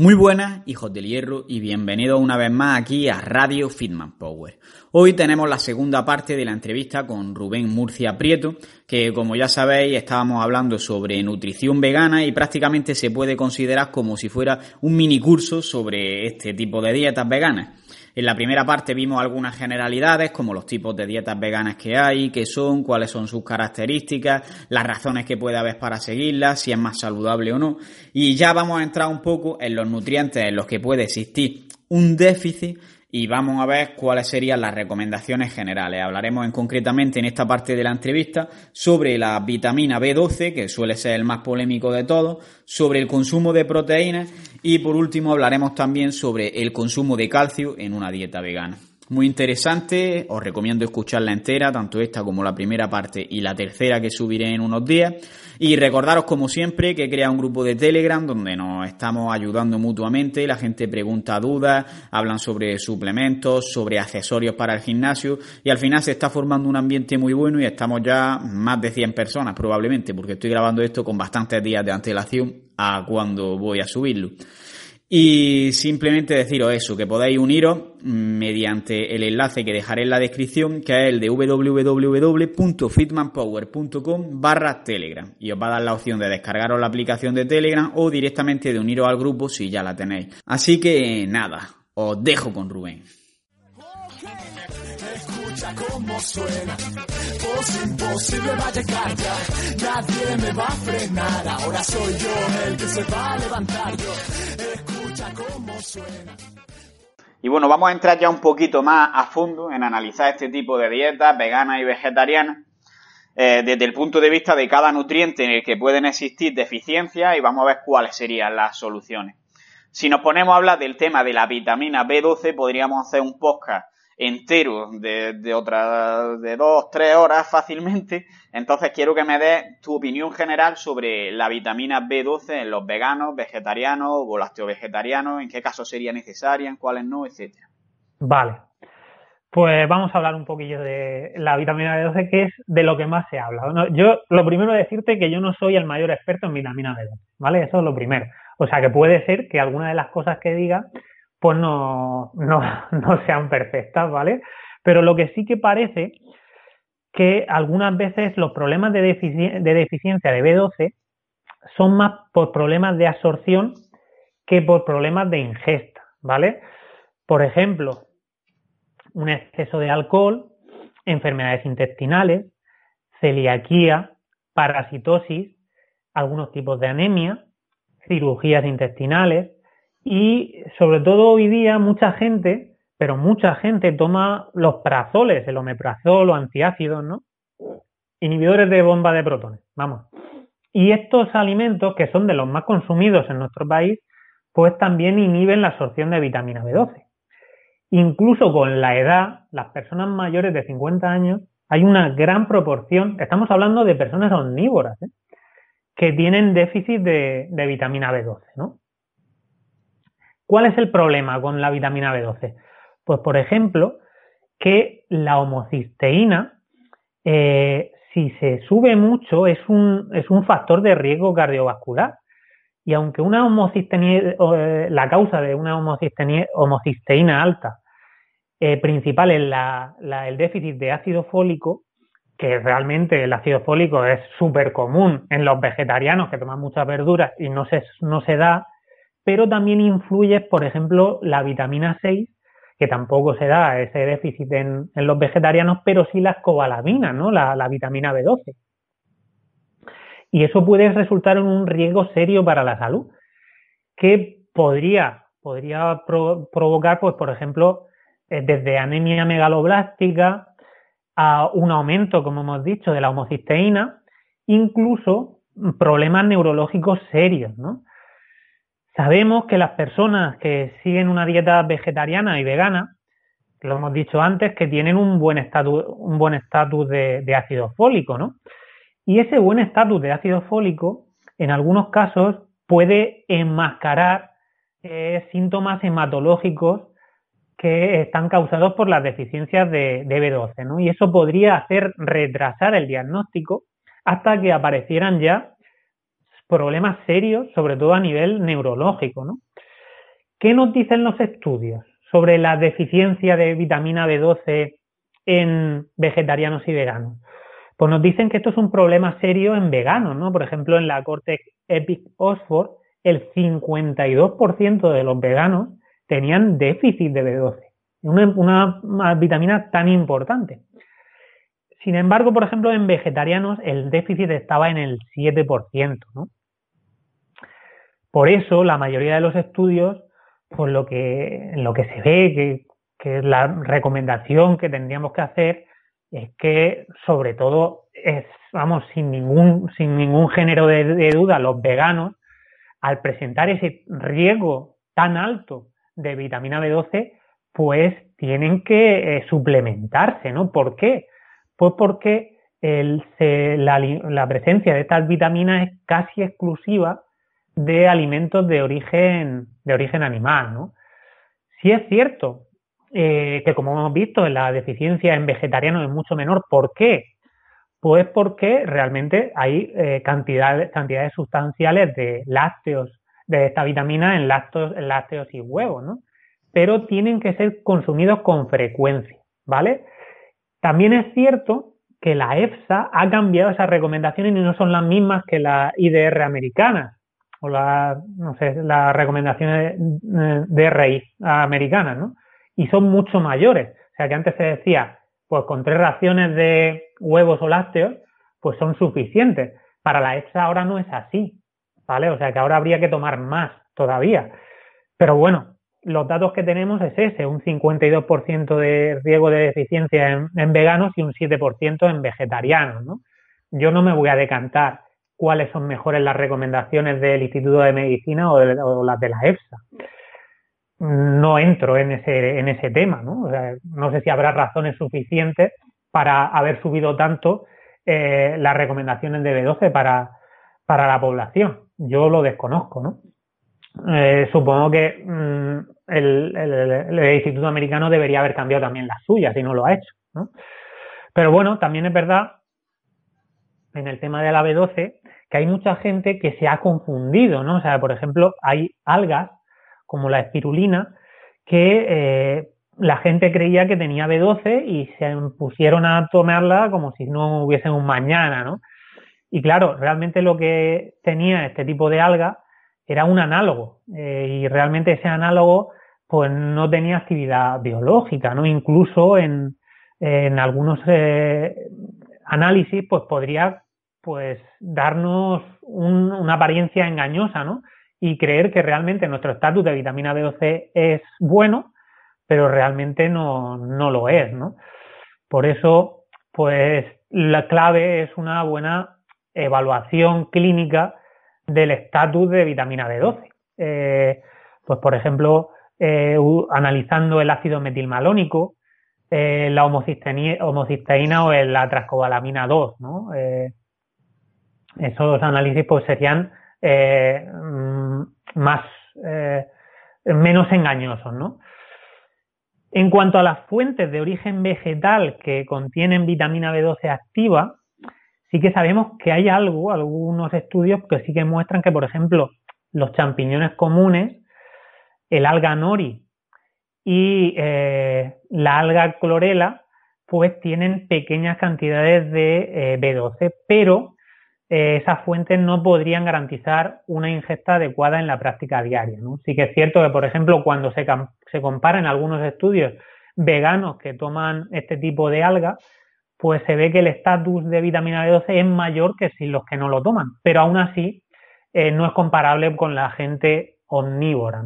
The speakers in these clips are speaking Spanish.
Muy buenas, hijos del hierro, y bienvenidos una vez más aquí a Radio Fitman Power. Hoy tenemos la segunda parte de la entrevista con Rubén Murcia Prieto, que como ya sabéis estábamos hablando sobre nutrición vegana y prácticamente se puede considerar como si fuera un mini curso sobre este tipo de dietas veganas. En la primera parte vimos algunas generalidades, como los tipos de dietas veganas que hay, qué son, cuáles son sus características, las razones que puede haber para seguirlas, si es más saludable o no. Y ya vamos a entrar un poco en los nutrientes en los que puede existir un déficit y vamos a ver cuáles serían las recomendaciones generales. Hablaremos en concretamente en esta parte de la entrevista sobre la vitamina B12, que suele ser el más polémico de todos, sobre el consumo de proteínas y por último hablaremos también sobre el consumo de calcio en una dieta vegana. Muy interesante, os recomiendo escucharla entera, tanto esta como la primera parte y la tercera que subiré en unos días. Y recordaros, como siempre, que he creado un grupo de Telegram donde nos estamos ayudando mutuamente, la gente pregunta dudas, hablan sobre suplementos, sobre accesorios para el gimnasio y al final se está formando un ambiente muy bueno y estamos ya más de 100 personas probablemente, porque estoy grabando esto con bastantes días de antelación a cuando voy a subirlo. Y simplemente deciros eso, que podéis uniros mediante el enlace que dejaré en la descripción, que es el de www.fitmanpower.com barra Telegram. Y os va a dar la opción de descargaros la aplicación de Telegram o directamente de uniros al grupo si ya la tenéis. Así que nada, os dejo con Rubén. Cómo suena, imposible va a llegar ya, nadie me va a frenar, ahora soy yo el que se va a levantar yo. Y bueno, vamos a entrar ya un poquito más a fondo en analizar este tipo de dietas veganas y vegetarianas eh, desde el punto de vista de cada nutriente en el que pueden existir deficiencias y vamos a ver cuáles serían las soluciones. Si nos ponemos a hablar del tema de la vitamina B12, podríamos hacer un podcast entero de, de otras de dos, tres horas fácilmente. Entonces quiero que me des tu opinión general sobre la vitamina B12 en los veganos, vegetarianos o lácteo-vegetarianos, en qué casos sería necesaria, en cuáles no, etcétera. Vale. Pues vamos a hablar un poquillo de la vitamina B12, que es de lo que más se habla. Yo, lo primero decirte que yo no soy el mayor experto en vitamina B12, ¿vale? Eso es lo primero. O sea, que puede ser que alguna de las cosas que diga pues no, no, no sean perfectas, ¿vale? Pero lo que sí que parece que algunas veces los problemas de, de deficiencia de B12 son más por problemas de absorción que por problemas de ingesta, ¿vale? Por ejemplo, un exceso de alcohol, enfermedades intestinales, celiaquía, parasitosis, algunos tipos de anemia, cirugías intestinales, y sobre todo hoy día mucha gente, pero mucha gente toma los prazoles, el omeprazol o antiácidos, ¿no? Inhibidores de bomba de protones, vamos. Y estos alimentos, que son de los más consumidos en nuestro país, pues también inhiben la absorción de vitamina B12. Incluso con la edad, las personas mayores de 50 años, hay una gran proporción, estamos hablando de personas omnívoras, ¿eh? que tienen déficit de, de vitamina B12, ¿no? ¿Cuál es el problema con la vitamina B12? Pues, por ejemplo, que la homocisteína, eh, si se sube mucho, es un, es un factor de riesgo cardiovascular. Y aunque una homocisteína, eh, la causa de una homocisteína, alta eh, principal es la, el déficit de ácido fólico, que realmente el ácido fólico es súper común en los vegetarianos que toman muchas verduras y no se, no se da pero también influye, por ejemplo, la vitamina 6, que tampoco se da ese déficit en, los vegetarianos, pero sí la escobalamina, ¿no? La, vitamina B12. Y eso puede resultar en un riesgo serio para la salud, que podría, podría provocar, pues, por ejemplo, eh, desde anemia megaloblástica a un aumento, como hemos dicho, de la homocisteína, incluso problemas neurológicos serios, ¿no? Sabemos que las personas que siguen una dieta vegetariana y vegana, lo hemos dicho antes, que tienen un buen estatus, un buen estatus de, de ácido fólico, ¿no? Y ese buen estatus de ácido fólico, en algunos casos, puede enmascarar eh, síntomas hematológicos que están causados por las deficiencias de, B12, ¿no? Y eso podría hacer retrasar el diagnóstico hasta que aparecieran ya problemas serios, sobre todo a nivel neurológico, ¿no? ¿Qué nos dicen los estudios sobre la deficiencia de vitamina B12 en vegetarianos y veganos? Pues nos dicen que esto es un problema serio en veganos, ¿no? Por ejemplo, en la Cortex Epic Oxford el 52% de los veganos tenían déficit de B12, una, una, vitamina tan importante. Sin embargo, por ejemplo, en vegetarianos el déficit estaba en el 7%. ¿no? Por eso, la mayoría de los estudios, pues lo que, lo que se ve que, que la recomendación que tendríamos que hacer es que, sobre todo, es, vamos, sin ningún, sin ningún género de duda, los veganos al presentar ese riesgo tan alto de vitamina B12, pues tienen que eh, suplementarse, ¿no? ¿Por qué? Pues porque la, presencia de estas vitaminas es casi exclusiva de alimentos de origen, de origen animal, ¿no? Sí es cierto eh, que, como hemos visto, la deficiencia en vegetarianos es mucho menor. ¿Por qué? Pues porque realmente hay eh, cantidades, cantidades sustanciales de lácteos, de esta vitamina en, en lácteos y huevos, ¿no? Pero tienen que ser consumidos con frecuencia, ¿vale? También es cierto que la EFSA ha cambiado esas recomendaciones y no son las mismas que la IDR americana o la, no sé, las recomendaciones de RI americanas, ¿no? Y son mucho mayores. O sea que antes se decía, pues con tres raciones de huevos o lácteos, pues son suficientes. Para la EFSA ahora no es así, ¿vale? O sea que ahora habría que tomar más todavía. Pero bueno, los datos que tenemos es ese, un 52% de riesgo de deficiencia en, veganos y un 7% en vegetarianos, ¿no? Yo no me voy a decantar cuáles son mejores las recomendaciones del Instituto de Medicina o, las de la EFSA. No entro en ese, en ese tema, ¿no? O sea, no sé si habrá razones suficientes para haber subido tanto eh, las recomendaciones de B12 para, para la población. Yo lo desconozco, ¿no? Eh, supongo que mm, el, Instituto Americano debería haber cambiado también las suyas y no lo ha hecho, ¿no? Pero bueno, también es verdad en el tema de la B12 que hay mucha gente que se ha confundido, ¿no? O sea, por ejemplo, hay algas como la espirulina que eh, la gente creía que tenía B12 y se pusieron a tomarla como si no hubiese un mañana, ¿no? Y claro, realmente lo que tenía este tipo de alga era un análogo eh, y realmente ese análogo pues no tenía actividad biológica, ¿no? Incluso en, en algunos eh, análisis pues podría pues darnos una apariencia engañosa, ¿no? Y creer que realmente nuestro estatus de vitamina B12 es bueno, pero realmente no, no lo es, ¿no? Por eso, pues la clave es una buena evaluación clínica del estatus de vitamina B12. Eh, pues, por ejemplo, eh, analizando el ácido metilmalónico, eh, la homocisteína, o la trascobalamina 2, ¿no? Esos análisis pues serían mm, más menos engañosos, ¿no? En cuanto a las fuentes de origen vegetal que contienen vitamina B12 activa, sí que sabemos que hay algo, algunos estudios que sí que muestran que, por ejemplo, los champiñones comunes, el alga nori y eh, la alga clorela, pues tienen pequeñas cantidades de eh, B12, pero eh, esas fuentes no podrían garantizar una ingesta adecuada en la práctica diaria. ¿no? Sí que es cierto que, por ejemplo, cuando se, se comparan algunos estudios veganos que toman este tipo de alga, pues se ve que el estatus de vitamina B12 es mayor que si los que no lo toman, pero aún así eh, no es comparable con la gente omnívora.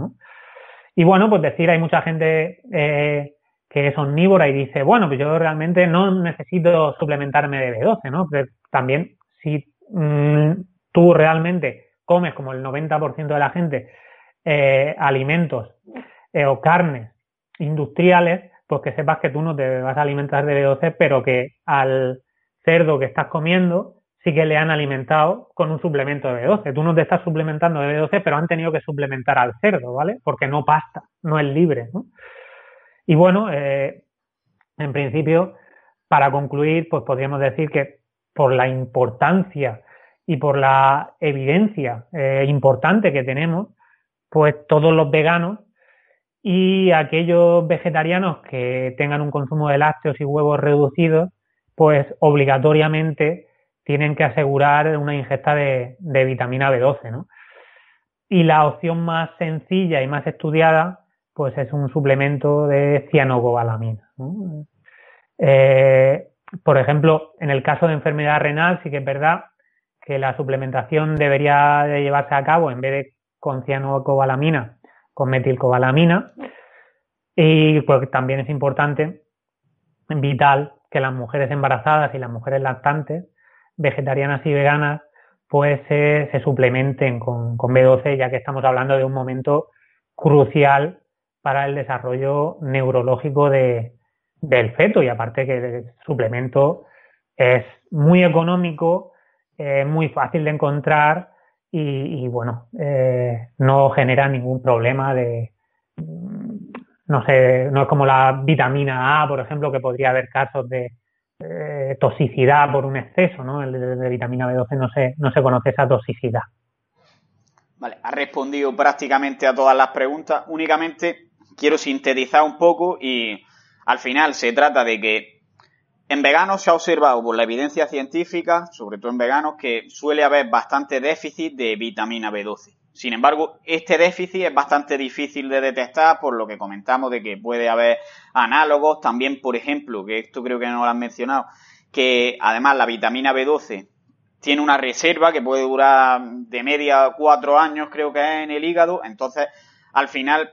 Y bueno, pues decir, hay mucha gente eh, que es omnívora y dice, bueno, pues yo realmente no necesito suplementarme de B12, ¿no? Pero también si mm, tú realmente comes como el 90% de la gente eh, alimentos eh, o carnes industriales, pues que sepas que tú no te vas a alimentar de B12, pero que al cerdo que estás comiendo sí que le han alimentado con un suplemento de B12. Tú no te estás suplementando de B12, pero han tenido que suplementar al cerdo, ¿vale? Porque no pasta, no es libre, ¿no? Y bueno, eh, en principio, para concluir, pues podríamos decir que por la importancia y por la evidencia eh, importante que tenemos, pues todos los veganos y aquellos vegetarianos que tengan un consumo de lácteos y huevos reducidos, pues obligatoriamente tienen que asegurar una ingesta de, vitamina B12, ¿no? Y la opción más sencilla y más estudiada, pues es un suplemento de cianocobalamina. Eh, por ejemplo, en el caso de enfermedad renal, sí que es verdad que la suplementación debería de llevarse a cabo en vez de con cianocobalamina, con metilcobalamina. Y pues también es importante, vital, que las mujeres embarazadas y las mujeres lactantes, vegetarianas y veganas, pues se, suplementen con B12, ya que estamos hablando de un momento crucial para el desarrollo neurológico de, del feto y aparte que el suplemento es muy económico, eh, muy fácil de encontrar y, bueno, eh, no genera ningún problema de, no sé, no es como la vitamina A, por ejemplo, que podría haber casos de eh, toxicidad por un exceso, ¿no? El de, de, vitamina B12 no se, no se conoce esa toxicidad. Vale, ha respondido prácticamente a todas las preguntas. Únicamente quiero sintetizar un poco y al final se trata de que en veganos se ha observado por la evidencia científica, sobre todo en veganos, que suele haber bastante déficit de vitamina B12. Sin embargo, este déficit es bastante difícil de detectar por lo que comentamos de que puede haber análogos. También, por ejemplo, que esto creo que no lo han mencionado, que además la vitamina B12 tiene una reserva que puede durar de media cuatro años, creo que es en el hígado. Entonces, al final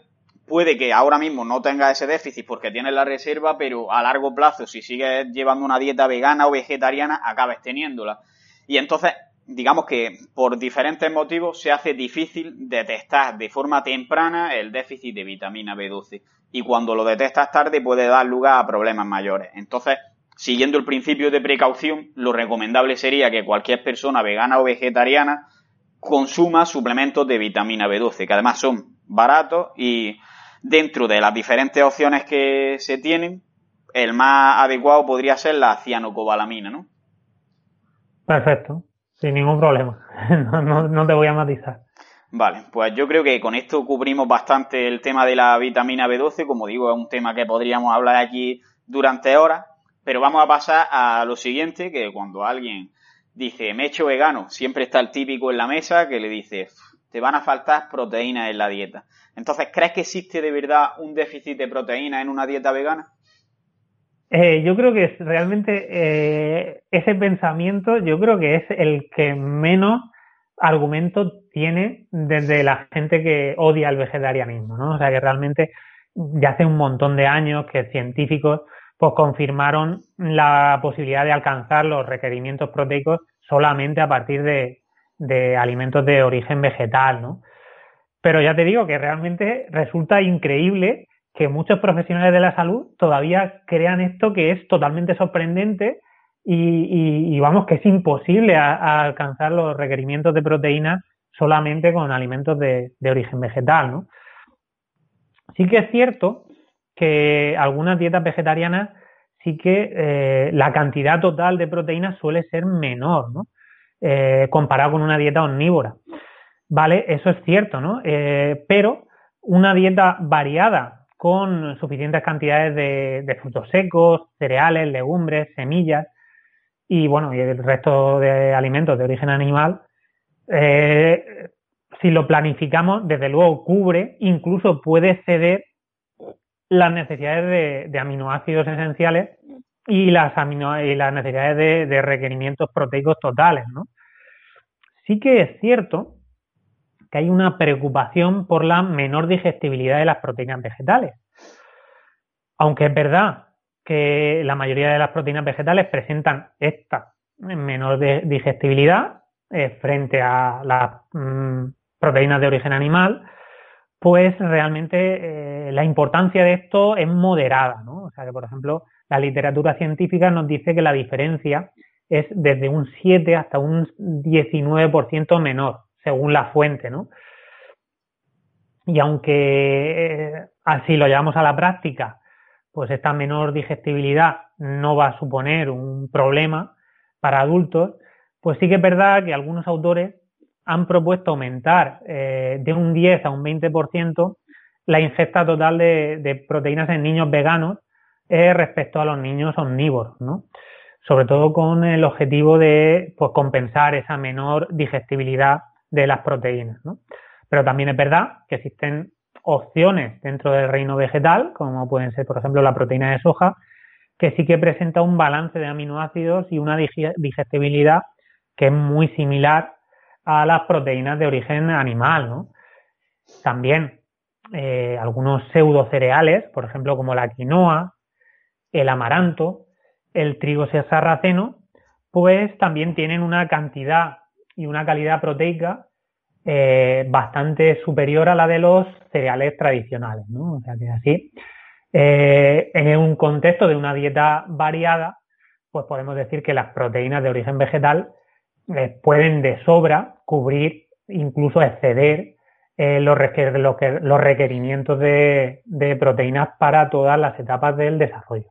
puede que ahora mismo no tenga ese déficit porque tienes la reserva, pero a largo plazo, si sigues llevando una dieta vegana o vegetariana, acabes teniéndola. Y entonces, digamos que por diferentes motivos se hace difícil detectar de forma temprana el déficit de vitamina B12. Y cuando lo detectas tarde puede dar lugar a problemas mayores. Entonces, siguiendo el principio de precaución, lo recomendable sería que cualquier persona vegana o vegetariana consuma suplementos de vitamina B12, que además son baratos y dentro de las diferentes opciones que se tienen, el más adecuado podría ser la cianocobalamina, ¿no? Perfecto, sin ningún problema. no, te voy a matizar. Vale, pues yo creo que con esto cubrimos bastante el tema de la vitamina B12. Como digo, es un tema que podríamos hablar aquí durante horas, pero vamos a pasar a lo siguiente, que cuando alguien dice me he hecho vegano, siempre está el típico en la mesa que le dice te van a faltar proteínas en la dieta. Entonces, ¿crees que existe de verdad un déficit de proteínas en una dieta vegana? Eh, yo creo que realmente eh, ese pensamiento, yo creo que es el que menos argumento tiene desde la gente que odia el vegetarianismo, ¿no? O sea que realmente ya hace un montón de años que científicos pues confirmaron la posibilidad de alcanzar los requerimientos proteicos solamente a partir de, de alimentos de origen vegetal, ¿no? Pero ya te digo que realmente resulta increíble que muchos profesionales de la salud todavía crean esto que es totalmente sorprendente y, vamos que es imposible alcanzar los requerimientos de proteínas solamente con alimentos de, origen vegetal, ¿no? Sí que es cierto que algunas dietas vegetarianas sí que eh, la cantidad total de proteínas suele ser menor, ¿no? Eh, comparado con una dieta omnívora. ¿Vale? Eso es cierto, ¿no? Eh, pero una dieta variada con suficientes cantidades de, frutos secos, cereales, legumbres, semillas y bueno, y el resto de alimentos de origen animal, eh, si lo planificamos, desde luego cubre, incluso puede ceder las necesidades de, aminoácidos esenciales y las, y las necesidades de, de, requerimientos proteicos totales, ¿no? Sí que es cierto que hay una preocupación por la menor digestibilidad de las proteínas vegetales. aunque es verdad que la mayoría de las proteínas vegetales presentan esta menor digestibilidad eh, frente a las mm, proteínas de origen animal, pues realmente eh, la importancia de esto es moderada, ¿no? O sea que, por ejemplo, la literatura científica nos dice que la diferencia es desde un 7 hasta un 19% menor, según la fuente, ¿no? Y aunque eh, así lo llevamos a la práctica, pues esta menor digestibilidad no va a suponer un problema para adultos, pues sí que es verdad que algunos autores han propuesto aumentar eh, de un 10 a un 20% la ingesta total de, proteínas en niños veganos respecto a los niños omnívoros, ¿no? Sobre todo con el objetivo de pues, compensar esa menor digestibilidad de las proteínas, ¿no? Pero también es verdad que existen opciones dentro del reino vegetal, como pueden ser, por ejemplo, la proteína de soja, que sí que presenta un balance de aminoácidos y una digestibilidad que es muy similar a las proteínas de origen animal, ¿no? También eh, algunos pseudo cereales, por ejemplo, como la quinoa, el amaranto, el trigo sarraceno, pues también tienen una cantidad y una calidad proteica eh, bastante superior a la de los cereales tradicionales, ¿no? O sea que así, eh, en un contexto de una dieta variada, pues podemos decir que las proteínas de origen vegetal pueden de sobra cubrir, incluso exceder eh, los, requerimientos de, proteínas para todas las etapas del desarrollo.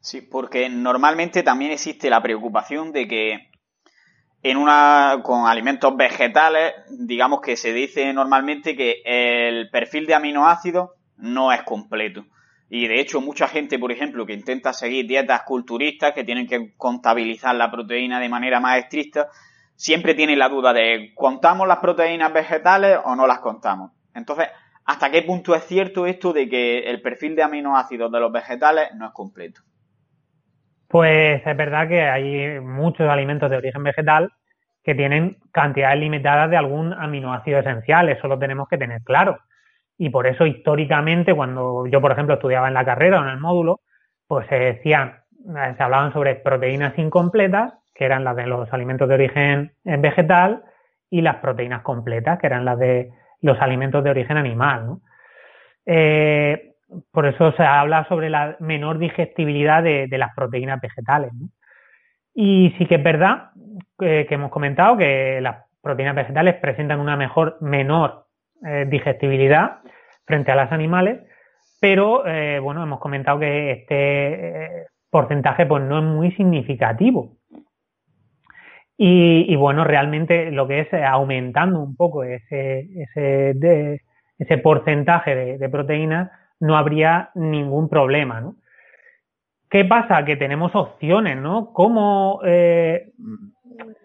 Sí, porque normalmente también existe la preocupación de que en una con alimentos vegetales, digamos que se dice normalmente que el perfil de aminoácidos no es completo. Y de hecho, mucha gente, por ejemplo, que intenta seguir dietas culturistas, que tienen que contabilizar la proteína de manera más estricta, siempre tiene la duda de ¿contamos las proteínas vegetales o no las contamos? Entonces, ¿hasta qué punto es cierto esto de que el perfil de aminoácidos de los vegetales no es completo? Pues es verdad que hay muchos alimentos de origen vegetal que tienen cantidades limitadas de algún aminoácido esencial, eso lo tenemos que tener claro. Y por eso históricamente, cuando yo, por ejemplo, estudiaba en la carrera o en el módulo, pues se decían, eh, se hablaban sobre proteínas incompletas, que eran las de los alimentos de origen vegetal, y las proteínas completas, que eran las de los alimentos de origen animal. Eh, por eso se habla sobre la menor digestibilidad de, las proteínas vegetales. Y sí que es verdad que, hemos comentado que las proteínas vegetales presentan una mejor, menor eh, digestibilidad frente a las animales, pero eh, bueno, hemos comentado que este eh, porcentaje pues no es muy significativo. Y, bueno, realmente lo que es aumentando un poco ese, ese, ese porcentaje de, proteínas, no habría ningún problema, ¿no? ¿Qué pasa? Que tenemos opciones, ¿no? Como,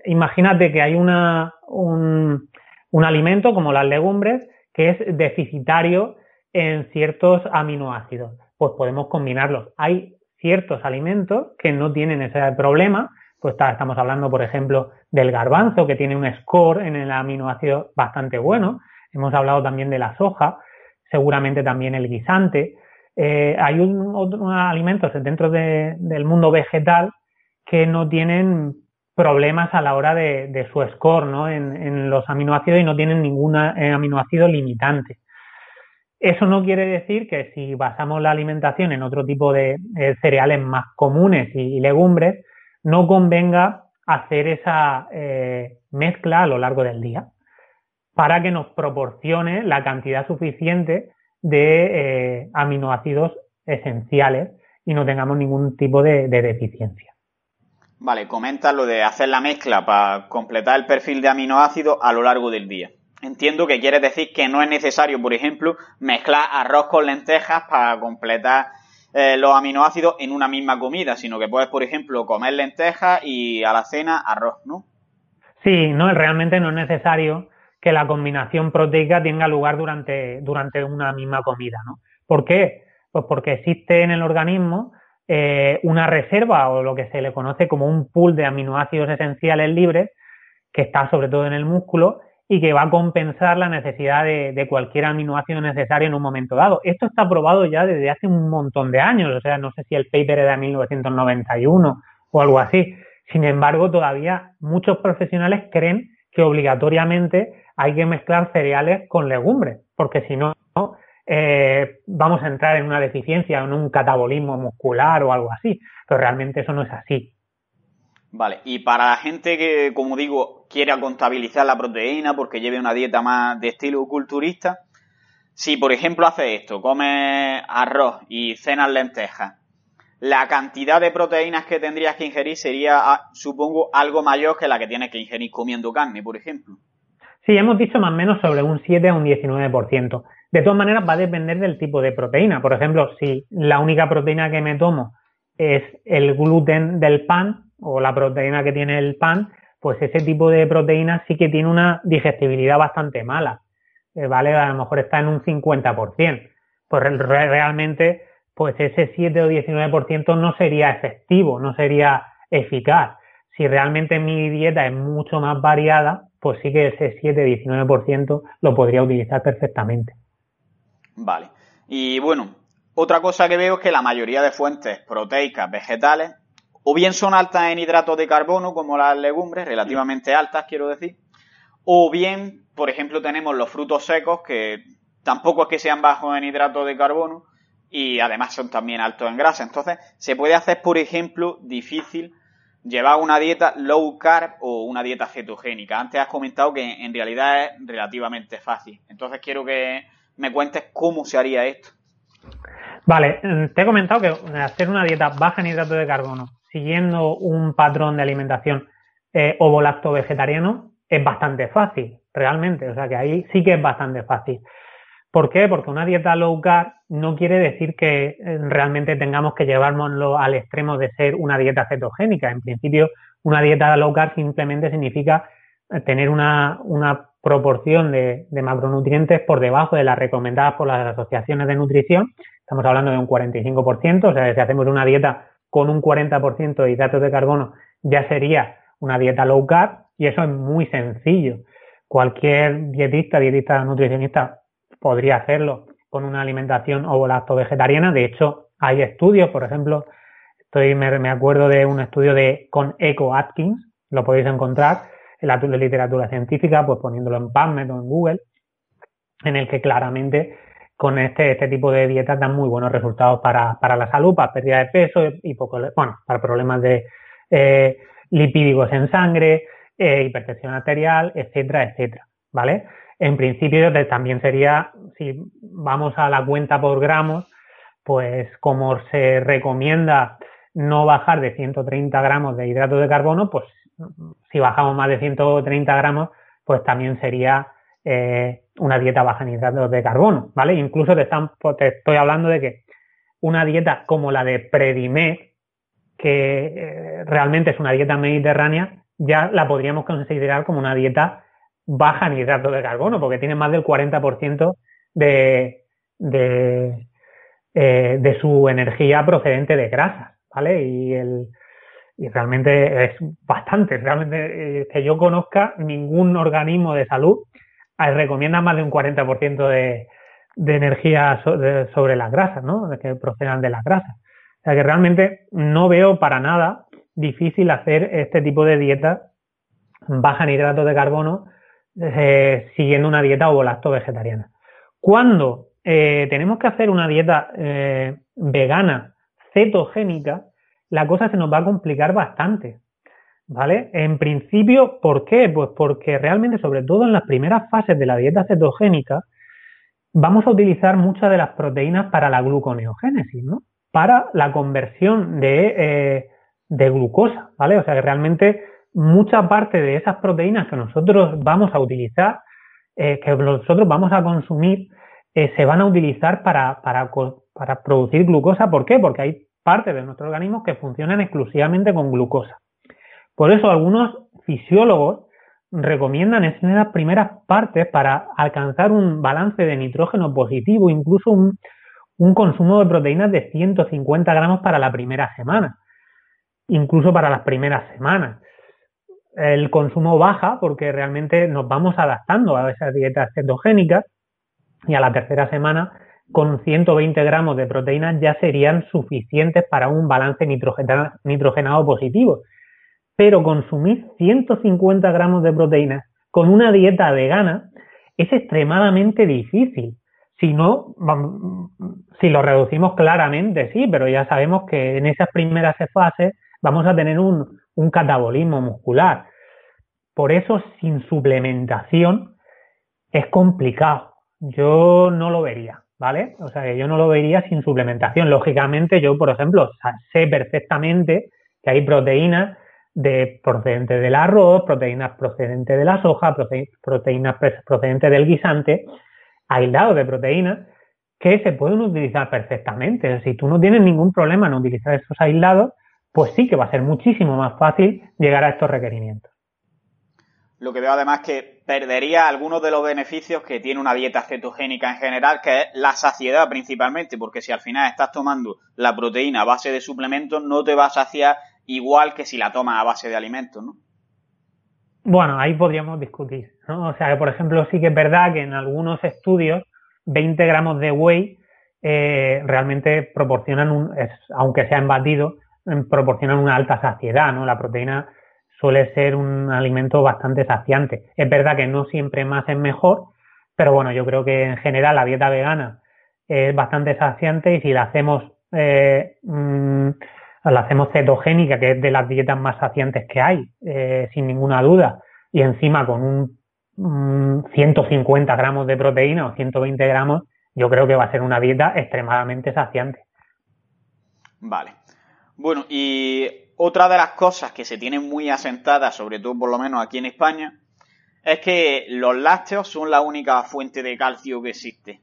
imagínate que hay una, un, un alimento como las legumbres que es deficitario en ciertos aminoácidos. Pues podemos combinarlos. Hay ciertos alimentos que no tienen ese problema. Pues estamos hablando, por ejemplo, del garbanzo, que tiene un score en el aminoácido bastante bueno. Hemos hablado también de la soja, seguramente también el guisante. Eh, hay unos alimentos dentro del mundo vegetal que no tienen problemas a la hora de, su score ¿no? en, los aminoácidos y no tienen ningún eh, aminoácido limitante. Eso no quiere decir que si basamos la alimentación en otro tipo de cereales más comunes y, legumbres, no convenga hacer esa eh, mezcla a lo largo del día para que nos proporcione la cantidad suficiente de eh, aminoácidos esenciales y no tengamos ningún tipo de deficiencia. Vale, comenta lo de hacer la mezcla para completar el perfil de aminoácidos a lo largo del día. Entiendo que quieres decir que no es necesario, por ejemplo, mezclar arroz con lentejas para completar eh, los aminoácidos en una misma comida, sino que puedes, por ejemplo, comer lentejas y a la cena arroz, ¿no? Sí, no, realmente no es necesario que la combinación proteica tenga lugar durante, durante una misma comida, ¿no? ¿Por qué? Pues porque existe en el organismo eh, una reserva o lo que se le conoce como un pool de aminoácidos esenciales libres que está sobre todo en el músculo y que va a compensar la necesidad de, cualquier aminoácido necesario en un momento dado. Esto está probado ya desde hace un montón de años, o sea, no sé si el paper era de 1991 o algo así. Sin embargo, todavía muchos profesionales creen que obligatoriamente hay que mezclar cereales con legumbres, porque si no, eh, vamos a entrar en una deficiencia, en un catabolismo muscular o algo así. Pero realmente eso no es así. Vale, y para la gente que, como digo, quiere contabilizar la proteína porque lleve una dieta más de estilo culturista, si por ejemplo hace esto, come arroz y cenas lentejas, la cantidad de proteínas que tendrías que ingerir sería, ah, supongo, algo mayor que la que tienes que ingerir comiendo carne, por ejemplo. Sí, hemos dicho más o menos sobre un 7 a un 19%. De todas maneras, va a depender del tipo de proteína. Por ejemplo, si la única proteína que me tomo es el gluten del pan o la proteína que tiene el pan, pues ese tipo de proteína sí que tiene una digestibilidad bastante mala. Eh, ¿Vale? A lo mejor está en un 50%. Pues realmente, pues ese 7 o 19% no sería efectivo, no sería eficaz. Si realmente mi dieta es mucho más variada, pues sí que ese 7-19% lo podría utilizar perfectamente. Vale. Y bueno, otra cosa que veo es que la mayoría de fuentes proteicas vegetales o bien son altas en hidratos de carbono, como las legumbres, relativamente altas, quiero decir, o bien, por ejemplo, tenemos los frutos secos, que tampoco es que sean bajos en hidratos de carbono, y además son también altos en grasa. Entonces, se puede hacer, por ejemplo, difícil llevar una dieta low carb o una dieta cetogénica. Antes has comentado que en realidad es relativamente fácil. Entonces, quiero que me cuentes cómo se haría esto. Vale, te he comentado que hacer una dieta baja en hidratos de carbono siguiendo un patrón de alimentación eh, ovo-lacto vegetariano es bastante fácil, realmente. O sea que ahí sí que es bastante fácil. ¿Por qué? Porque una dieta low carb no quiere decir que eh, realmente tengamos que llevárnoslo al extremo de ser una dieta cetogénica. En principio, una dieta low carb simplemente significa eh, tener una, proporción de, macronutrientes por debajo de las recomendadas por las asociaciones de nutrición. Estamos hablando de un 45%, o sea, si hacemos una dieta con un 40% de hidratos de carbono ya sería una dieta low carb y eso es muy sencillo. Cualquier dietista, dietista nutricionista podría hacerlo con una alimentación ovo-lacto vegetariana. De hecho, hay estudios, por ejemplo, estoy me, acuerdo de un estudio de con Eco Atkins, lo podéis encontrar en la literatura científica, pues poniéndolo en PubMed o en Google, en el que claramente con este, este tipo de dietas dan muy buenos resultados para, para la salud, para pérdida de peso y poco, bueno, para problemas de eh, lipídicos en sangre, eh, hipertensión arterial, etcétera, etcétera, ¿vale? En principio también sería, si vamos a la cuenta por gramos, pues como se recomienda no bajar de 130 gramos de hidrato de carbono, pues si bajamos más de 130 gramos, pues también sería eh, una dieta baja en hidratos de carbono, ¿vale? Incluso te, están, pues, te estoy hablando de que una dieta como la de Predimed, que eh, realmente es una dieta mediterránea, ya la podríamos considerar como una dieta baja en hidratos de carbono, porque tiene más del 40% de, de, eh, de su energía procedente de grasas, ¿vale? Y, el, y realmente es bastante, realmente que yo conozca ningún organismo de salud recomienda más de un 40% de, de energía sobre las grasas, ¿no? Que procedan de las grasas. O sea que realmente no veo para nada difícil hacer este tipo de dieta baja en hidratos de carbono eh, siguiendo una dieta ovo-lacto vegetariana. Cuando eh, tenemos que hacer una dieta eh, vegana cetogénica, la cosa se nos va a complicar bastante. ¿Vale? En principio, ¿por qué? Pues porque realmente, sobre todo en las primeras fases de la dieta cetogénica, vamos a utilizar muchas de las proteínas para la gluconeogénesis, ¿no? Para la conversión de, de glucosa, ¿vale? O sea que realmente mucha parte de esas proteínas que nosotros vamos a utilizar, eh, que nosotros vamos a consumir, eh, se van a utilizar para, producir glucosa. ¿Por qué? Porque hay partes de nuestro organismo que funcionan exclusivamente con glucosa. Por eso algunos fisiólogos recomiendan esas primeras partes para alcanzar un balance de nitrógeno positivo, incluso un, consumo de proteínas de 150 gramos para la primera semana, incluso para las primeras semanas. El consumo baja porque realmente nos vamos adaptando a esas dietas cetogénicas y a la tercera semana con 120 gramos de proteínas ya serían suficientes para un balance nitrogenado positivo. Pero consumir 150 gramos de proteínas con una dieta vegana es extremadamente difícil. Si no, si lo reducimos claramente, sí, pero ya sabemos que en esas primeras fases vamos a tener un, un catabolismo muscular. Por eso, sin suplementación, es complicado. Yo no lo vería, ¿vale? O sea, que yo no lo vería sin suplementación. Lógicamente, yo, por ejemplo, sé perfectamente que hay proteínas de procedentes del arroz, proteínas procedentes de la soja, proteínas procedentes del guisante, aislados de proteínas que se pueden utilizar perfectamente. Si tú no tienes ningún problema en utilizar esos aislados, pues sí que va a ser muchísimo más fácil llegar a estos requerimientos. Lo que veo además que perdería algunos de los beneficios que tiene una dieta cetogénica en general, que es la saciedad principalmente, porque si al final estás tomando la proteína a base de suplementos, no te va a saciar igual que si la tomas a base de alimentos, ¿no? Bueno, ahí podríamos discutir, ¿no? O sea, que por ejemplo sí que es verdad que en algunos estudios 20 gramos de whey eh, realmente proporcionan, un, aunque sea en batido, proporcionan una alta saciedad, ¿no? La proteína suele ser un alimento bastante saciante. Es verdad que no siempre más es mejor, pero bueno, yo creo que en general la dieta vegana es bastante saciante y si la hacemos eh, mm, la hacemos cetogénica, que es de las dietas más saciantes que hay, eh, sin ninguna duda, y encima con un 150 gramos de proteína o 120 gramos, yo creo que va a ser una dieta extremadamente saciante. Vale. Bueno, y otra de las cosas que se tienen muy asentadas, sobre todo por lo menos aquí en España, es que los lácteos son la única fuente de calcio que existe.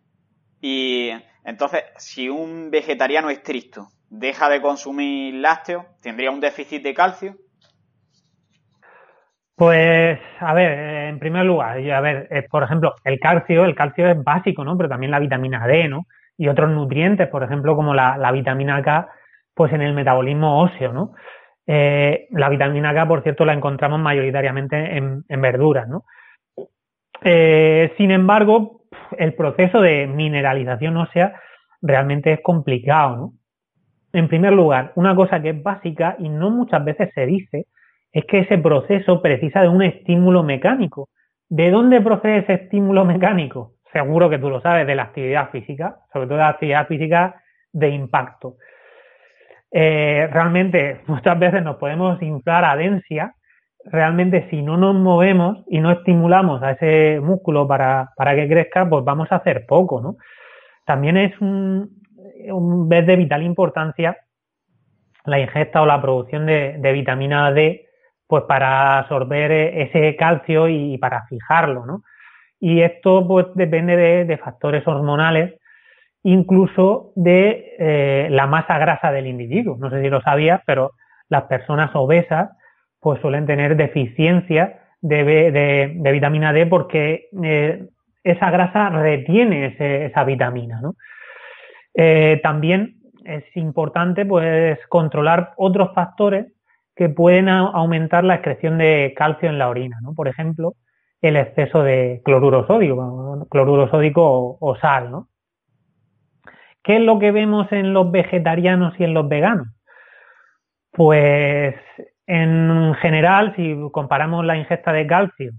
Y entonces, si un vegetariano estricto deja de consumir lácteos, ¿tendría un déficit de calcio? Pues, a ver, en primer lugar, a ver, por ejemplo, el calcio, el calcio es básico, ¿no? Pero también la vitamina D, ¿no? Y otros nutrientes, por ejemplo, como la, vitamina K, pues en el metabolismo óseo, ¿no? Eh, la vitamina K, por cierto, la encontramos mayoritariamente en, verduras, ¿no? Eh, sin embargo, el proceso de mineralización ósea realmente es complicado, ¿no? En primer lugar, una cosa que es básica y no muchas veces se dice es que ese proceso precisa de un estímulo mecánico. ¿De dónde procede ese estímulo mecánico? Seguro que tú lo sabes, de la actividad física, sobre todo de la actividad física de impacto. Eh, realmente muchas veces nos podemos inflar a densia, realmente si no nos movemos y no estimulamos a ese músculo para, para que crezca, pues vamos a hacer poco, ¿no? También es un, un vez de vital importancia la ingesta o la producción de, vitamina D pues para absorber ese calcio y para fijarlo, ¿no? Y esto pues depende de, factores hormonales, incluso de eh, la masa grasa del individuo. No sé si lo sabías, pero las personas obesas pues suelen tener deficiencia de, vitamina D porque eh, esa grasa retiene esa vitamina, ¿no? Eh, también es importante pues controlar otros factores que pueden aumentar la excreción de calcio en la orina, ¿no? Por ejemplo, el exceso de cloruro sódico, cloruro sódico o, sal, ¿no? ¿Qué es lo que vemos en los vegetarianos y en los veganos? Pues en general, si comparamos la ingesta de calcio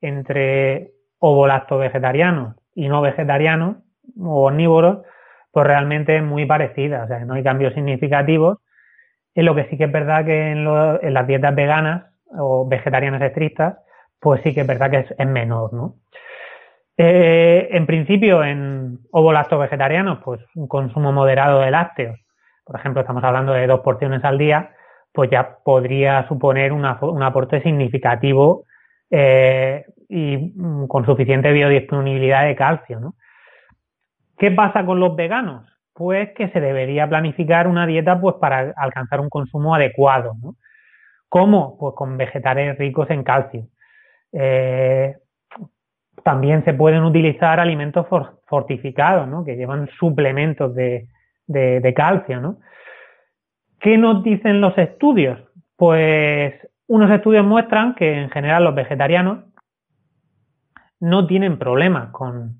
entre ovolacto vegetarianos y no vegetarianos o omnívoros, pues realmente es muy parecida, o sea, no hay cambios significativos. En lo que sí que es verdad que en, las dietas veganas o vegetarianas estrictas, pues sí que es verdad que es, menor, ¿no? Eh, en principio, en ovo-lacto vegetarianos, pues un consumo moderado de lácteos, por ejemplo, estamos hablando de dos porciones al día, pues ya podría suponer un aporte significativo eh, y mm, con suficiente biodisponibilidad de calcio, ¿no? ¿Qué pasa con los veganos? Pues que se debería planificar una dieta pues para alcanzar un consumo adecuado. ¿no? ¿Cómo? Pues con vegetales ricos en calcio. Eh, también se pueden utilizar alimentos fortificados, ¿no? Que llevan suplementos de, calcio, ¿no? ¿Qué nos dicen los estudios? Pues unos estudios muestran que en general los vegetarianos no tienen problemas con,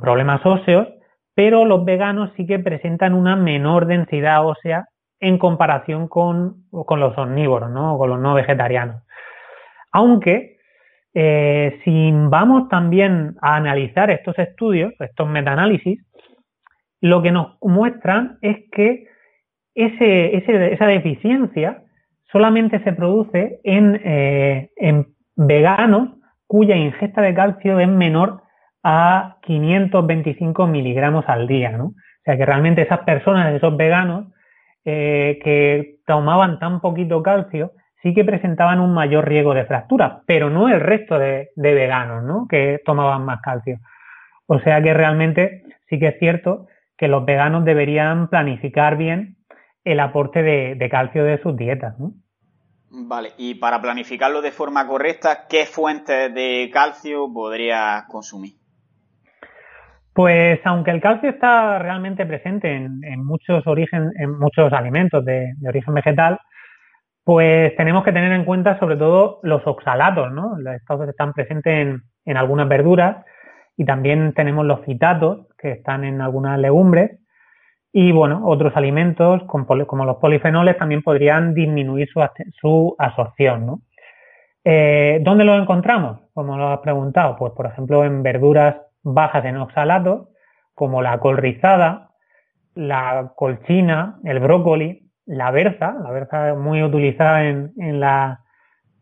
problemas óseos, pero los veganos sí que presentan una menor densidad ósea en comparación con, los omnívoros, ¿no? O con los no vegetarianos. Aunque, eh, si vamos también a analizar estos estudios, estos metaanálisis, lo que nos muestran es que esa deficiencia solamente se produce en, eh, en veganos cuya ingesta de calcio es menor a 525 miligramos al día, ¿no? O sea que realmente esas personas, esos veganos, eh, que tomaban tan poquito calcio, sí que presentaban un mayor riesgo de fractura, pero no el resto de, veganos, ¿no? Que tomaban más calcio. O sea que realmente sí que es cierto que los veganos deberían planificar bien el aporte de, de calcio de sus dietas, ¿no? Vale, y para planificarlo de forma correcta, ¿qué fuentes de calcio podría consumir? Pues aunque el calcio está realmente presente en, muchos origen, en muchos alimentos de, origen vegetal, pues tenemos que tener en cuenta sobre todo los oxalatos, ¿no? Estos están presentes en, algunas verduras y también tenemos los citatos que están en algunas legumbres y bueno, otros alimentos como los polifenoles también podrían disminuir su, absorción. ¿no? Eh, ¿Dónde los encontramos? Como lo has preguntado, pues por ejemplo en verduras bajas en oxalatos, como la col rizada, la colchina, el brócoli, la berza, la berza muy utilizada en, en la,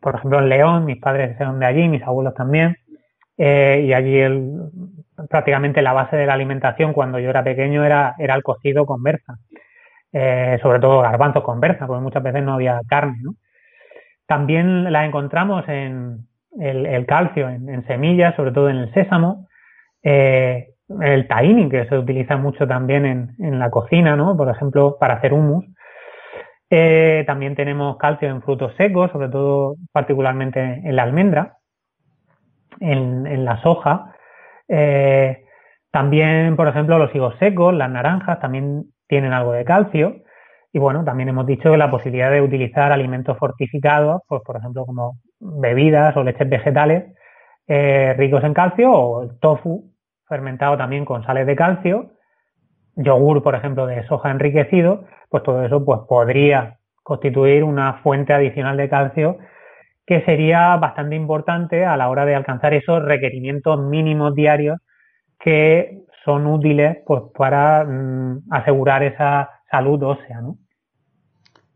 por ejemplo en León, mis padres son de allí, mis abuelos también, eh, y allí el, prácticamente la base de la alimentación cuando yo era pequeño era, era el cocido con berza, eh, sobre todo garbanzos con berza, porque muchas veces no había carne. ¿no? También la encontramos en el, calcio, en, semillas, sobre todo en el sésamo, eh, el tahini, que se utiliza mucho también en, en la cocina, ¿no? por ejemplo, para hacer humus. también tenemos calcio en frutos secos, sobre todo particularmente en la almendra en, la soja. Eh, también, por ejemplo, los higos secos, las naranjas también tienen algo de calcio. Y bueno, también hemos dicho que la posibilidad de utilizar alimentos fortificados, pues por ejemplo como bebidas o leches vegetales eh, ricos en calcio o el tofu fermentado también con sales de calcio, yogur, por ejemplo, de soja enriquecido, pues todo eso pues podría constituir una fuente adicional de calcio que sería bastante importante a la hora de alcanzar esos requerimientos mínimos diarios que son útiles pues para mm, asegurar esa salud ósea, ¿no?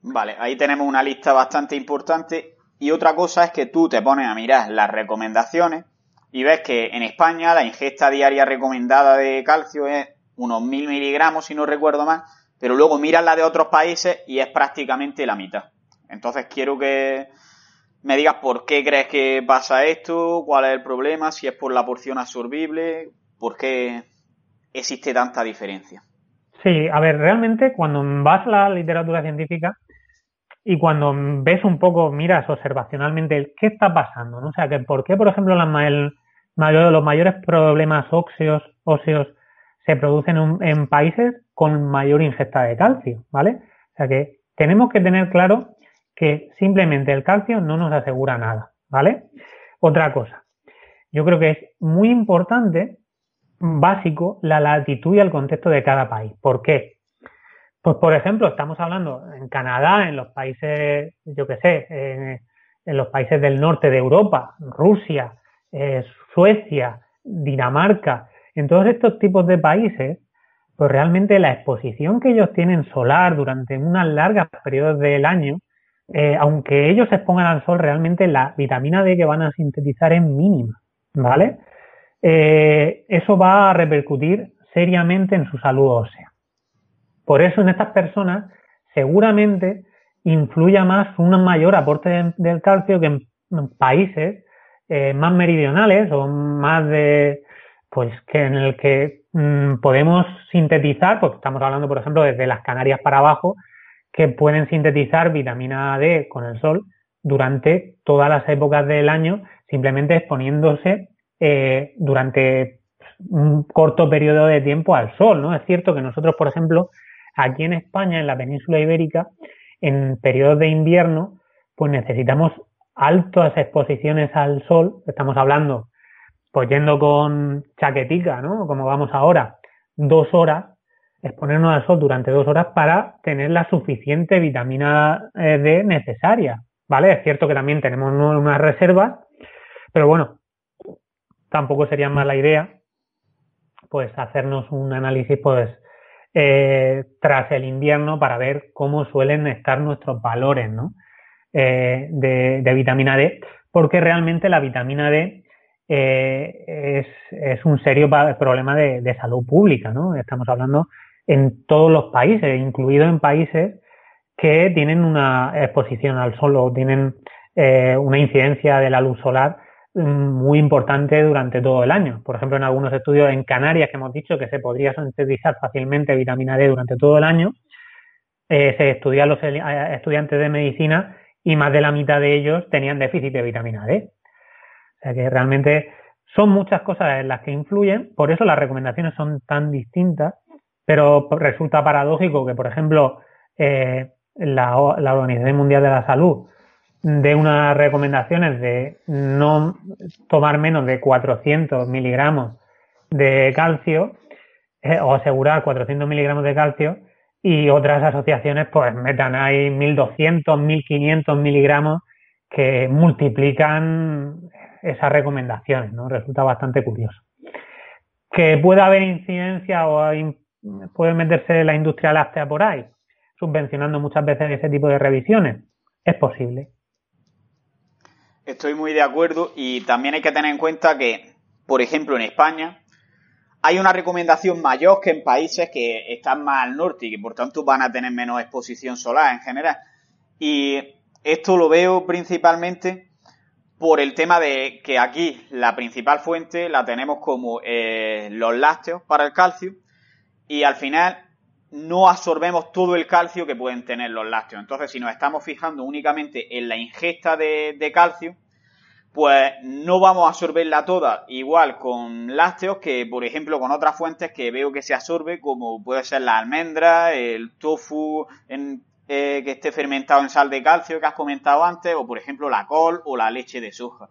Vale, ahí tenemos una lista bastante importante y otra cosa es que tú te pones a mirar las recomendaciones y ves que en España la ingesta diaria recomendada de calcio es unos mil miligramos, si no recuerdo mal, pero luego miras la de otros países y es prácticamente la mitad. Entonces quiero que, me digas por qué crees que pasa esto, cuál es el problema, si es por la porción absorbible, por qué existe tanta diferencia. Sí, a ver, realmente cuando vas a la literatura científica y cuando ves un poco, miras observacionalmente qué está pasando, ¿no? O sea, que por qué, por ejemplo, los mayores problemas óseos, óseos se producen en países con mayor ingesta de calcio, ¿vale? O sea que tenemos que tener claro que simplemente el calcio no nos asegura nada, ¿vale? Otra cosa, yo creo que es muy importante, básico, la latitud y el contexto de cada país. ¿Por qué? Pues, por ejemplo, estamos hablando en Canadá, en los países, yo qué sé, en, los países del norte de Europa, Rusia, eh, Suecia, Dinamarca, en todos estos tipos de países, pues realmente la exposición que ellos tienen solar durante unas largas periodos del año eh, aunque ellos se expongan al sol, realmente la vitamina D que van a sintetizar es mínima, ¿vale? Eh, eso va a repercutir seriamente en su salud ósea. Por eso en estas personas seguramente influya más un mayor aporte del calcio que en, países eh, más meridionales o más de, pues que en el que mm, podemos sintetizar, pues estamos hablando por ejemplo desde las Canarias para abajo, que pueden sintetizar vitamina D con el sol durante todas las épocas del año, simplemente exponiéndose eh, durante un corto periodo de tiempo al sol, ¿no? Es cierto que nosotros, por ejemplo, aquí en España, en la península ibérica, en periodos de invierno, pues necesitamos altas exposiciones al sol, estamos hablando, pues yendo con chaquetica, ¿no? Como vamos ahora, dos horas, exponernos al sol durante dos horas para tener la suficiente vitamina eh, D necesaria, ¿vale? Es cierto que también tenemos unas reservas, pero bueno, tampoco sería mala idea, pues hacernos un análisis, pues, eh, tras el invierno para ver cómo suelen estar nuestros valores, ¿no? Eh, de, vitamina D, porque realmente la vitamina D es, es, un serio problema de, salud pública, ¿no? Estamos hablando en todos los países, incluido en países que tienen una exposición al sol o tienen eh, una incidencia de la luz solar mm, muy importante durante todo el año. Por ejemplo, en algunos estudios en Canarias que hemos dicho que se podría sintetizar fácilmente vitamina D durante todo el año, eh, se estudian los eh, estudiantes de medicina y más de la mitad de ellos tenían déficit de vitamina D. O sea que realmente son muchas cosas en las que influyen, por eso las recomendaciones son tan distintas pero resulta paradójico que, por ejemplo, eh, la, Organización Mundial de la Salud dé unas recomendaciones de no tomar menos de 400 miligramos de calcio eh, o asegurar 400 miligramos de calcio y otras asociaciones pues metan ahí 1200, 1500 miligramos que multiplican esas recomendaciones, ¿no? Resulta bastante curioso. Que pueda haber incidencia o puede meterse la industria láctea por ahí, subvencionando muchas veces ese tipo de revisiones. Es posible. Estoy muy de acuerdo y también hay que tener en cuenta que, por ejemplo, en España hay una recomendación mayor que en países que están más al norte y que por tanto van a tener menos exposición solar en general. Y esto lo veo principalmente por el tema de que aquí la principal fuente la tenemos como eh, los lácteos para el calcio y al final no absorbemos todo el calcio que pueden tener los lácteos. Entonces, si nos estamos fijando únicamente en la ingesta de, calcio, pues no vamos a absorberla toda igual con lácteos que, por ejemplo, con otras fuentes que veo que se absorbe, como puede ser la almendra, el tofu eh, que esté fermentado en sal de calcio que has comentado antes, o por ejemplo la col o la leche de soja.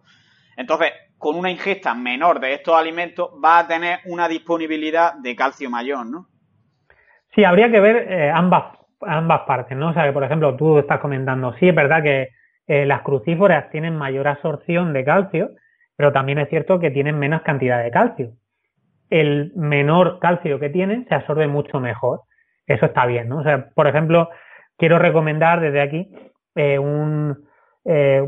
Entonces, con una ingesta menor de estos alimentos va a tener una disponibilidad de calcio mayor, ¿no? Sí, habría que ver eh, ambas, ambas partes, ¿no? O sea, que por ejemplo tú estás comentando, sí, es verdad que eh, las crucíferas tienen mayor absorción de calcio, pero también es cierto que tienen menos cantidad de calcio. El menor calcio que tienen se absorbe mucho mejor. Eso está bien, ¿no? O sea, por ejemplo, quiero recomendar desde aquí eh, un, eh,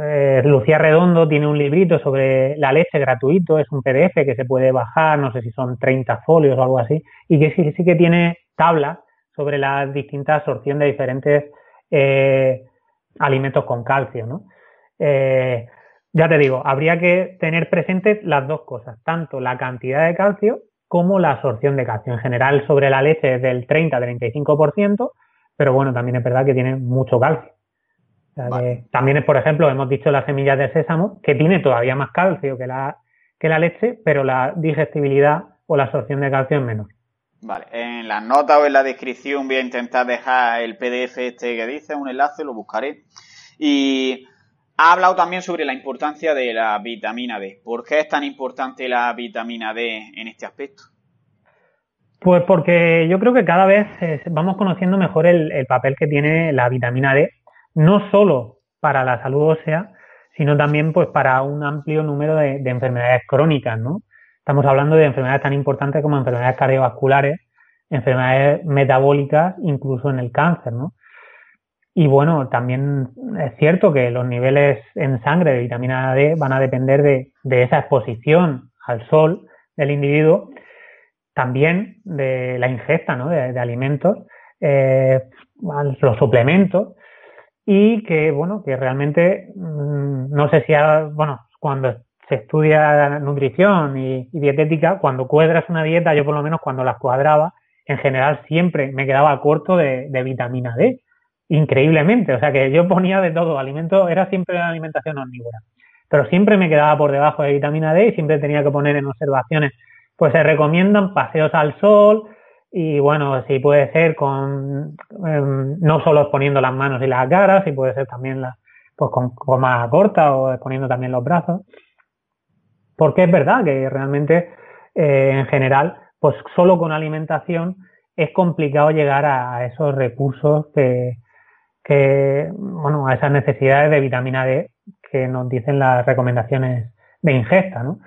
eh, Lucía Redondo tiene un librito sobre la leche gratuito, es un PDF que se puede bajar, no sé si son 30 folios o algo así, y que sí, que tiene tablas sobre la distinta absorción de diferentes alimentos con calcio, ya te digo, habría que tener presentes las dos cosas, tanto la cantidad de calcio como la absorción de calcio. En general, sobre la leche es del 30-35%, pero bueno, también es verdad que tiene mucho calcio también, por ejemplo, hemos dicho las semillas de sésamo, que tiene todavía más calcio que la, que la leche, pero la digestibilidad o la absorción de calcio es menor. Vale, en las notas o en la descripción voy a intentar dejar el PDF este que dice, un enlace, lo buscaré. Y ha hablado también sobre la importancia de la vitamina D. ¿Por qué es tan importante la vitamina D en este aspecto? Pues porque yo creo que cada vez eh, vamos conociendo mejor el, papel que tiene la vitamina D no solo para la salud ósea, sino también pues para un amplio número de, enfermedades crónicas, ¿no? Estamos hablando de enfermedades tan importantes como enfermedades cardiovasculares, enfermedades metabólicas, incluso en el cáncer, ¿no? Y bueno, también es cierto que los niveles en sangre de vitamina D van a depender de, esa exposición al sol del individuo, también de la ingesta ¿no? de, alimentos, eh, los suplementos, y que, bueno, que realmente mm, no sé si, bueno, cuando se estudia nutrición y, dietética, cuando cuadras una dieta, yo por lo menos cuando las cuadraba, en general siempre me quedaba corto de, vitamina D, increíblemente, o sea que yo ponía de todo, alimento, era siempre una alimentación omnívora, pero siempre me quedaba por debajo de vitamina D y siempre tenía que poner en observaciones, pues se recomiendan paseos al sol, y bueno, si puede ser con, em, no solo poniendo las manos y las caras, si puede ser también la, pues con coma corta o exponiendo también los brazos. Porque es verdad que realmente, eh, en general, pues solo con alimentación es complicado llegar a esos recursos que, que, bueno, a esas necesidades de vitamina D que nos dicen las recomendaciones de ingesta, ¿no?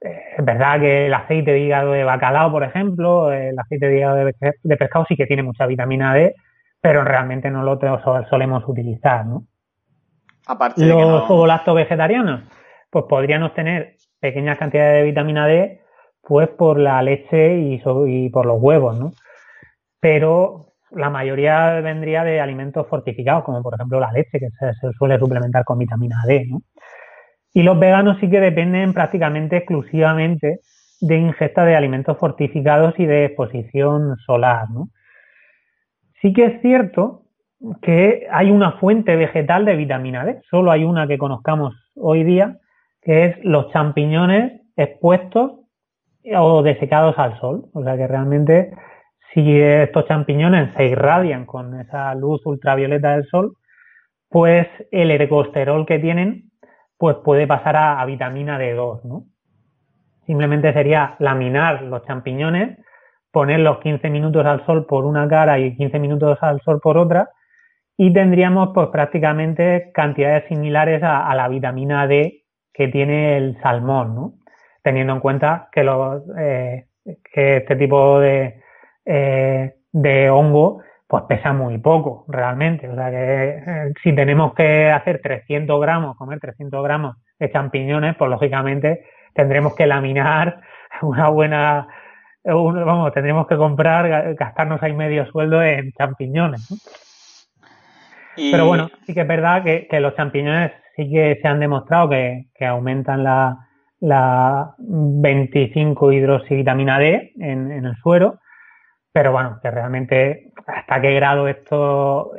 Eh, es verdad que el aceite de hígado de bacalao, por ejemplo, el aceite de hígado de, pescado sí que tiene mucha vitamina D, pero realmente no lo solemos utilizar, ¿no? Aparte Los no... vegetarianos, pues podrían obtener pequeñas cantidades de vitamina D, pues por la leche y, y por los huevos, ¿no? Pero la mayoría vendría de alimentos fortificados, como por ejemplo la leche, que se, suele suplementar con vitamina D, ¿no? Y los veganos sí que dependen prácticamente exclusivamente de ingesta de alimentos fortificados y de exposición solar, ¿no? Sí que es cierto que hay una fuente vegetal de vitamina D, solo hay una que conozcamos hoy día, que es los champiñones expuestos o desecados al sol. O sea que realmente si estos champiñones se irradian con esa luz ultravioleta del sol, pues el ergosterol que tienen pues puede pasar a, vitamina D2, ¿no? Simplemente sería laminar los champiñones, ponerlos 15 minutos al sol por una cara y 15 minutos al sol por otra y tendríamos pues prácticamente cantidades similares a, la vitamina D que tiene el salmón, ¿no? Teniendo en cuenta que, los, eh, que este tipo de, eh, de hongo, pues pesa muy poco realmente. O sea que eh, si tenemos que hacer 300 gramos, comer 300 gramos de champiñones, pues lógicamente tendremos que laminar una buena, vamos, tendremos que comprar, gastarnos ahí medio sueldo en champiñones. Pero bueno, sí que es verdad que, los champiñones sí que se han demostrado que, aumentan la, la 25 hidroxivitamina D en, en el suero pero bueno, que realmente hasta qué grado esto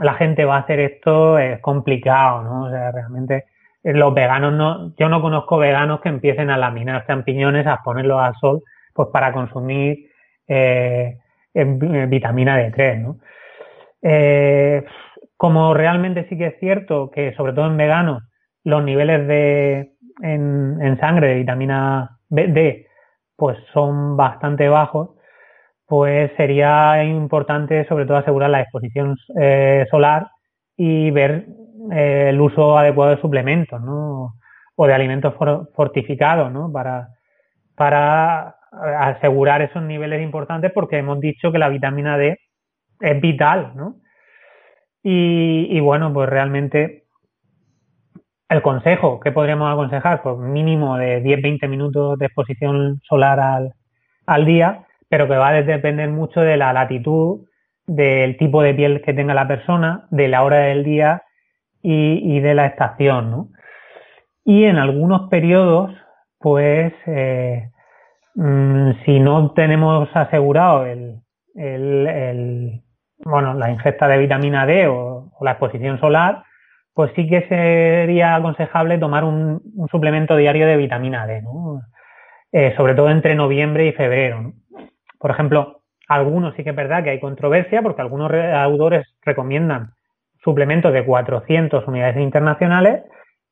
la gente va a hacer esto es complicado, ¿no? O sea, realmente eh, los veganos no, yo no conozco veganos que empiecen a laminar champiñones, a ponerlos al sol, pues para consumir eh, vitamina D3, ¿no? Eh, como realmente sí que es cierto que sobre todo en veganos los niveles de en, en sangre de vitamina D pues son bastante bajos, pues sería importante sobre todo asegurar la exposición eh, solar y ver eh, el uso adecuado de suplementos, ¿no? O de alimentos fortificados, ¿no? Para, para asegurar esos niveles importantes porque hemos dicho que la vitamina D es vital, ¿no? Y, y bueno, pues realmente el consejo, ¿qué podríamos aconsejar? Pues mínimo de 10-20 minutos de exposición solar al, al día pero que va a depender mucho de la latitud, del tipo de piel que tenga la persona, de la hora del día y, de la estación, ¿no? Y en algunos periodos, pues, eh, mm, si no tenemos asegurado el, el, bueno, la ingesta de vitamina D o, la exposición solar, pues sí que sería aconsejable tomar un, suplemento diario de vitamina D, ¿no? Eh, sobre todo entre noviembre y febrero. ¿no? Por ejemplo, algunos sí que es verdad que hay controversia porque algunos autores recomiendan suplementos de 400 unidades internacionales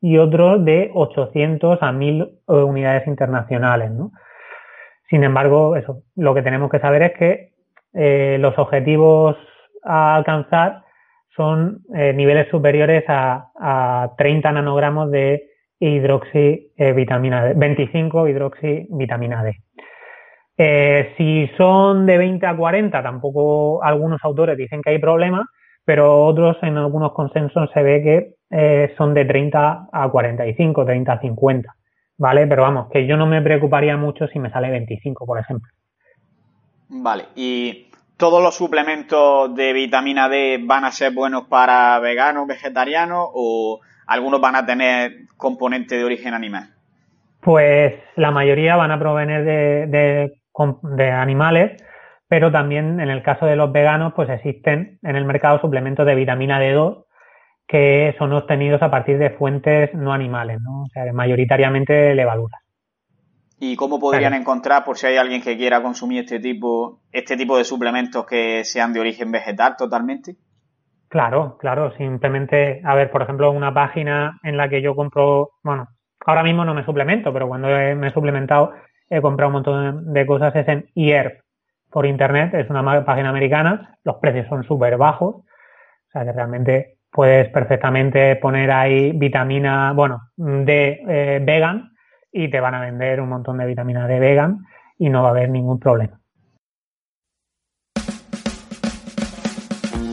y otros de 800 a 1000 eh, unidades internacionales. Sin embargo, eso, lo que tenemos que saber es que eh, los objetivos a alcanzar son eh, niveles superiores a, 30 nanogramos de hidroxivitamina D, 25 hidroxivitamina D. Eh, si son de 20 a 40, tampoco algunos autores dicen que hay problema, pero otros en algunos consensos se ve que eh, son de 30 a 45, 30 a 50, ¿vale? Pero vamos, que yo no me preocuparía mucho si me sale 25, por ejemplo. Vale, ¿y todos los suplementos de vitamina D van a ser buenos para veganos, vegetarianos o algunos van a tener componente de origen animal? Pues la mayoría van a provenir de de animales, pero también en el caso de los veganos, pues existen en el mercado suplementos de vitamina D2 que son obtenidos a partir de fuentes no animales, ¿no? O sea, mayoritariamente levaduras. ¿Y cómo podrían encontrar, por si hay alguien que quiera consumir este tipo, este tipo de suplementos que sean de origen vegetal totalmente? Claro, claro, simplemente, a ver, por ejemplo, una página en la que yo compro, bueno, ahora mismo no me suplemento, pero cuando me he suplementado he comprado un montón de cosas, es en IERF por internet, es una página americana, los precios son súper bajos, o sea que realmente puedes perfectamente poner ahí vitamina, bueno, de eh, vegan y te van a vender un montón de vitamina de vegan y no va a haber ningún problema.